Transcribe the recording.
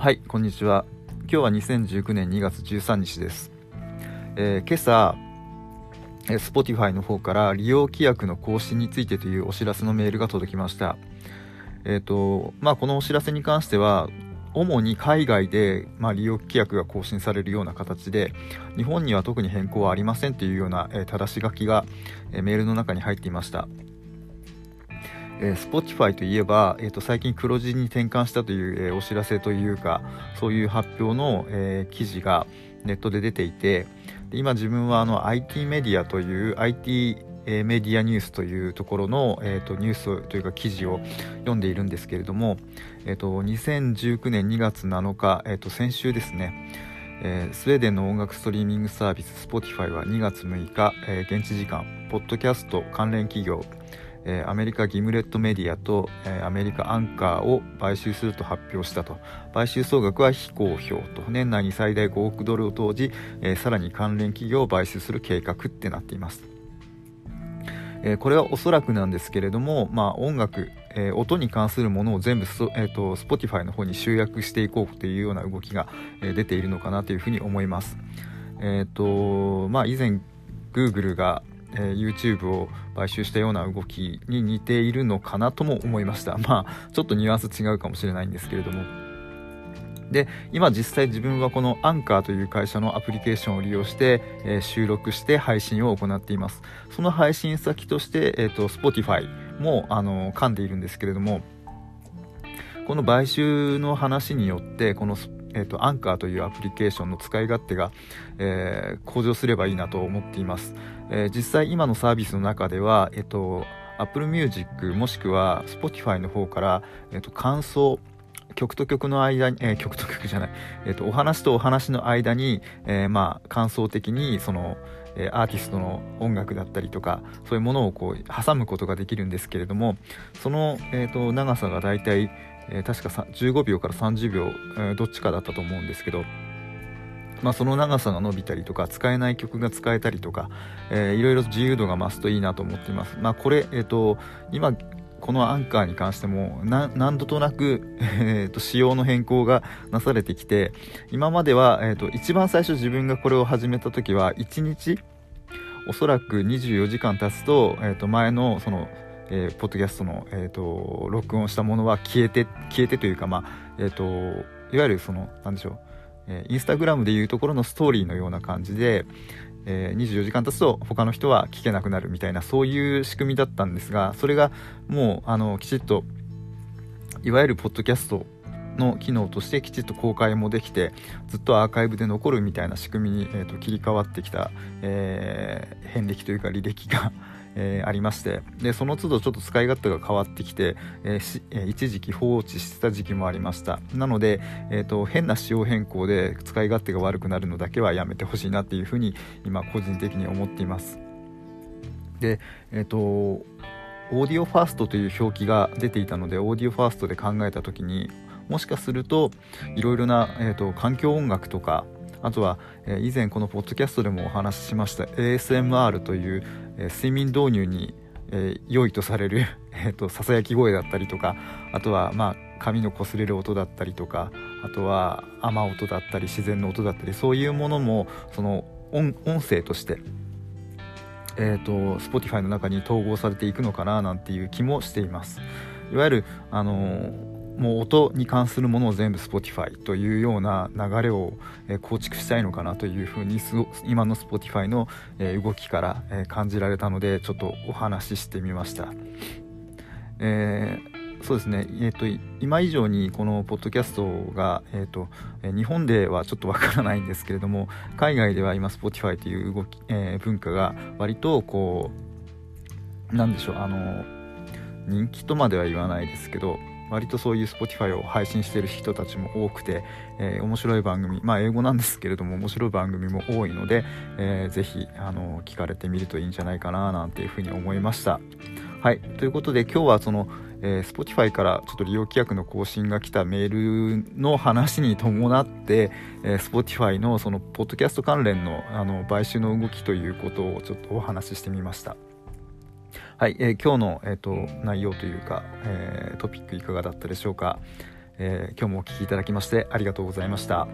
はいこんにちは。今日は2019年2月13日です、えー、今朝え Spotify の方から利用規約の更新についてというお知らせのメールが届きました。えっ、ー、とまあこのお知らせに関しては主に海外で、まあ、利用規約が更新されるような形で日本には特に変更はありませんというような、えー、正し書きが、え、メールの中に入っていました。えー、Spotify といえば、えーと、最近黒字に転換したという、えー、お知らせというかそういう発表の、えー、記事がネットで出ていて今自分はあの IT メディアという IT メディアニュースというところの、えーと、ニュースというか記事を読んでいるんですけれども、えーと、2019年2月7日、えーと、先週ですね、えー、スウェーデンの音楽ストリーミングサービス Spotify は2月6日、えー、現地時間ポッドキャスト関連企業え、アメリカギムレットメディアと、え、アメリカアンカーを買収すると発表したと。買収総額は非公表と。年内に最大5億ドルを投じ、え、さらに関連企業を買収する計画ってなっています、えこれはおそらくなんですけれども、まあ、音楽、え音に関するものを全部ス,、えーと、Spotify の方に集約していこうというような動きが、え出ているのかなというふうに思います。えっ、とまあ以前 Google がえー、YouTube を買収したような動きに似ているのかなとも思いました。まあちょっとニュアンス違うかもしれないんですけれども。で今実際自分はこのアンカーという会社のアプリケーションを利用して、えー、収録して配信を行っています。その配信先として、えーと、Spotify もあの噛んでいるんですけれどもこの買収の話によってこの Spotify えーと、アンカーというアプリケーションの使い勝手が、えー、向上すればいいなと思っています、えー、実際今のサービスの中では、えーと、Apple Music もしくは Spotify の方から、えーと、感想曲と曲の間に、えー、曲と曲じゃない、えー、とお話とお話の間に、えー、まあ感想的にそのアーティストの音楽だったりとかそういうものをこう挟むことができるんですけれどもその、えーと長さがだいたいえー、確か15秒から30秒、えー、どっちかだったと思うんですけど、まあ、その長さが伸びたりとか使えない曲が使えたりとか、えー、いろいろ自由度が増すといいなと思っています。まあ、これ、えーと、今このアンカーに関しても何度となく、えーと、仕様の変更がなされてきて今までは、えーと、一番最初自分がこれを始めた時は1日おそらく24時間経つと,、えー、と前のそのえー、ポッドキャストの、えーと、録音したものは消えて消えてというか、まあえーと、いわゆるその何でしょう、えー、インスタグラムでいうところのストーリーのような感じで、えー、24時間経つと他の人は聞けなくなるみたいなそういう仕組みだったんですがそれがもうあのきちっといわゆるポッドキャストの機能としてきちっと公開もできてずっとアーカイブで残るみたいな仕組みに、えーと切り替わってきた、えー、遍歴というか履歴がえー、ありましてでその都度ちょっと使い勝手が変わってきて、えーえー、一時期放置してた時期もありました。なので、えーと、変な仕様変更で使い勝手が悪くなるのだけはやめてほしいなっていうふうに今個人的に思っています。でえっ、ー、とオーディオファーストという表記が出ていたのでオーディオファーストで考えた時にもしかするといろいろな、えーと環境音楽とかあとは、え、以前このポッドキャストでもお話ししました ASMR という、え、睡眠導入に、え、良いとされる えとささやき声だったりとかあとはまあ髪の擦れる音だったりとかあとは雨音だったり自然の音だったりそういうものもその音声としてえーと、Spotify の中に統合されていくのかななんていう気もしています。いわゆるあのーもう音に関するものを全部 Spotify というような流れを、構築したいのかなというふうに今の Spotify の、動きから、感じられたのでちょっとお話ししてみました。えーそうですね、えーと、今以上にこのポッドキャストが、えーと、え日本ではちょっとわからないんですけれども海外では今 Spotify という動き、えー、文化が割とこうなんでしょうあの人気とまでは言わないですけど割とそういう Spotify を配信してる人たちも多くて、えー、面白い番組まあ英語なんですけれども面白い番組も多いので、えー、ぜひあの聞かれてみるといいんじゃないかななんていうふうに思いましたはいということで今日はそのえー、Spotify からちょっと利用規約の更新が来たメールの話に伴って、えー、Spotify のそのポッドキャスト関連のあの買収の動きということをちょっとお話ししてみました。はい、えー、今日の、えーと、内容というか、えー、トピックいかがだったでしょうか、えー、今日もお聴きいただきましてありがとうございました。